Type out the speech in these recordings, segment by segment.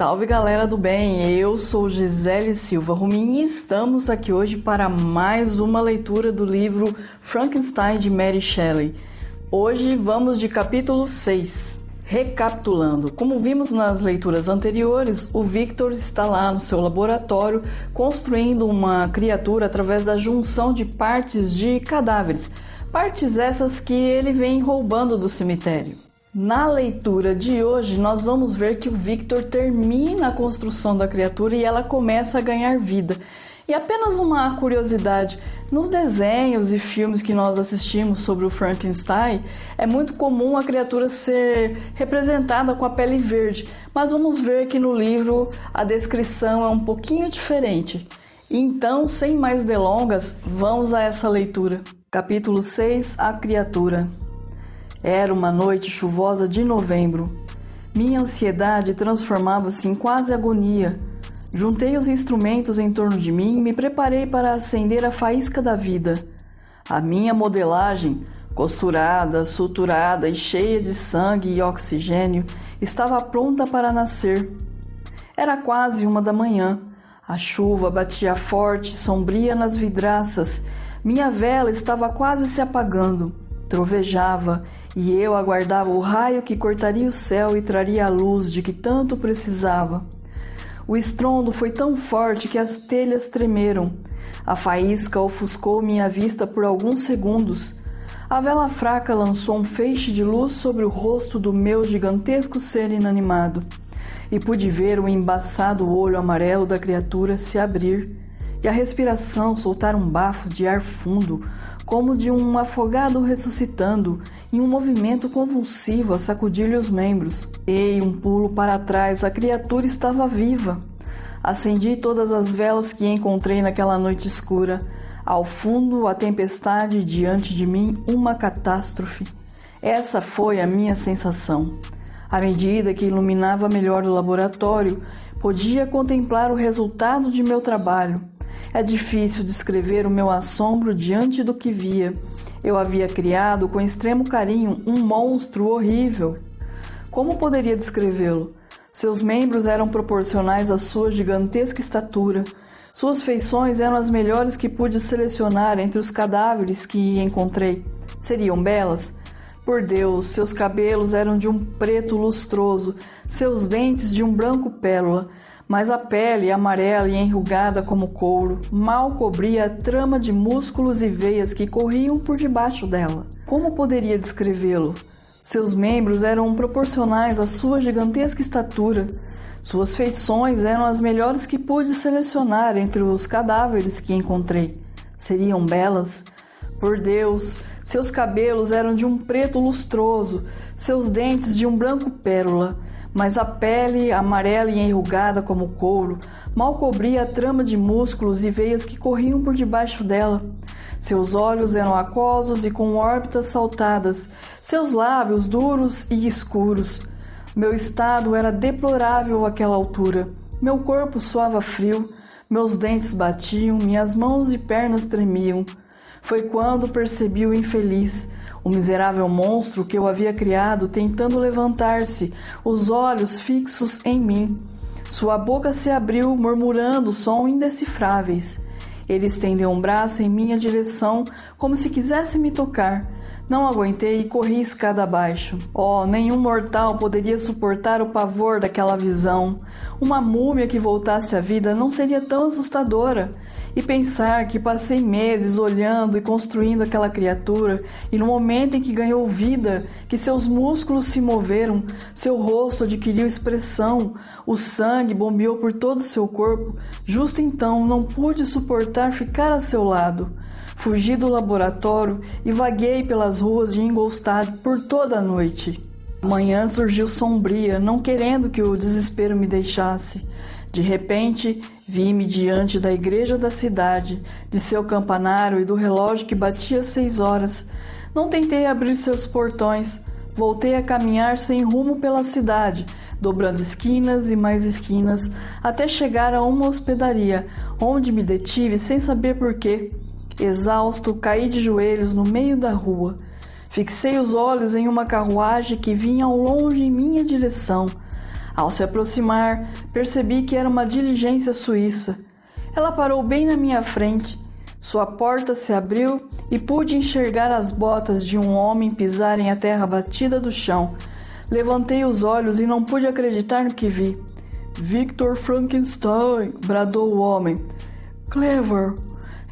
Salve galera do bem, eu sou Gisele Silva Rumin e estamos aqui hoje para mais uma leitura do livro Frankenstein de Mary Shelley. Hoje vamos de capítulo 6. Recapitulando, como vimos nas leituras anteriores, o Victor está lá no seu laboratório construindo uma criatura através da junção de partes de cadáveres, partes essas que ele vem roubando do cemitério. Na leitura de hoje, nós vamos ver que o Victor termina a construção da criatura e ela começa a ganhar vida. E apenas uma curiosidade: nos desenhos e filmes que nós assistimos sobre o Frankenstein, é muito comum a criatura ser representada com a pele verde, mas vamos ver que no livro a descrição é um pouquinho diferente. Então, sem mais delongas, vamos a essa leitura. Capítulo 6 A Criatura era uma noite chuvosa de novembro. Minha ansiedade transformava-se em quase agonia. Juntei os instrumentos em torno de mim e me preparei para acender a faísca da vida. A minha modelagem, costurada, suturada e cheia de sangue e oxigênio, estava pronta para nascer. Era quase uma da manhã. A chuva batia forte, sombria nas vidraças. Minha vela estava quase se apagando. Trovejava e eu aguardava o raio que cortaria o céu e traria a luz de que tanto precisava. O estrondo foi tão forte que as telhas tremeram. A faísca ofuscou minha vista por alguns segundos. A vela fraca lançou um feixe de luz sobre o rosto do meu gigantesco ser inanimado, e pude ver o embaçado olho amarelo da criatura se abrir e a respiração soltar um bafo de ar fundo, como de um afogado ressuscitando, em um movimento convulsivo a sacudir-lhe os membros. Ei, um pulo para trás, a criatura estava viva. Acendi todas as velas que encontrei naquela noite escura. Ao fundo, a tempestade, diante de mim, uma catástrofe. Essa foi a minha sensação. À medida que iluminava melhor o laboratório, podia contemplar o resultado de meu trabalho. É difícil descrever o meu assombro diante do que via. Eu havia criado com extremo carinho um monstro horrível. Como poderia descrevê-lo? Seus membros eram proporcionais à sua gigantesca estatura. Suas feições eram as melhores que pude selecionar entre os cadáveres que encontrei. Seriam belas? Por Deus, seus cabelos eram de um preto lustroso, seus dentes de um branco pérola, mas a pele, amarela e enrugada como couro, mal cobria a trama de músculos e veias que corriam por debaixo dela. Como poderia descrevê-lo? Seus membros eram proporcionais à sua gigantesca estatura. Suas feições eram as melhores que pude selecionar entre os cadáveres que encontrei. Seriam belas? Por Deus, seus cabelos eram de um preto lustroso, seus dentes de um branco pérola mas a pele, amarela e enrugada como couro, mal cobria a trama de músculos e veias que corriam por debaixo dela. Seus olhos eram aquosos e com órbitas saltadas, seus lábios duros e escuros. Meu estado era deplorável àquela altura. Meu corpo suava frio, meus dentes batiam, minhas mãos e pernas tremiam. Foi quando percebi o infeliz, o miserável monstro que eu havia criado tentando levantar-se, os olhos fixos em mim. Sua boca se abriu, murmurando som indecifráveis. Ele estendeu um braço em minha direção, como se quisesse me tocar. Não aguentei e corri escada abaixo. Oh, nenhum mortal poderia suportar o pavor daquela visão. Uma múmia que voltasse à vida não seria tão assustadora. E pensar que passei meses olhando e construindo aquela criatura, e no momento em que ganhou vida, que seus músculos se moveram, seu rosto adquiriu expressão, o sangue bombeou por todo o seu corpo, justo então não pude suportar ficar a seu lado. Fugi do laboratório e vaguei pelas ruas de Ingolstadt por toda a noite. Manhã surgiu sombria, não querendo que o desespero me deixasse. De repente, vi-me diante da igreja da cidade, de seu campanário e do relógio que batia seis horas. Não tentei abrir seus portões. Voltei a caminhar sem rumo pela cidade, dobrando esquinas e mais esquinas, até chegar a uma hospedaria, onde me detive sem saber porquê. Exausto, caí de joelhos no meio da rua. Fixei os olhos em uma carruagem que vinha ao longe em minha direção. Ao se aproximar, percebi que era uma diligência suíça. Ela parou bem na minha frente. Sua porta se abriu e pude enxergar as botas de um homem pisarem a terra batida do chão. Levantei os olhos e não pude acreditar no que vi. Victor Frankenstein! bradou o homem. Clever!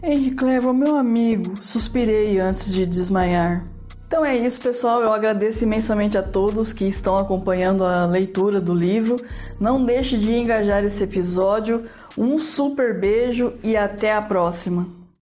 Henry Clever, meu amigo! suspirei antes de desmaiar. Então é isso, pessoal. Eu agradeço imensamente a todos que estão acompanhando a leitura do livro. Não deixe de engajar esse episódio. Um super beijo e até a próxima!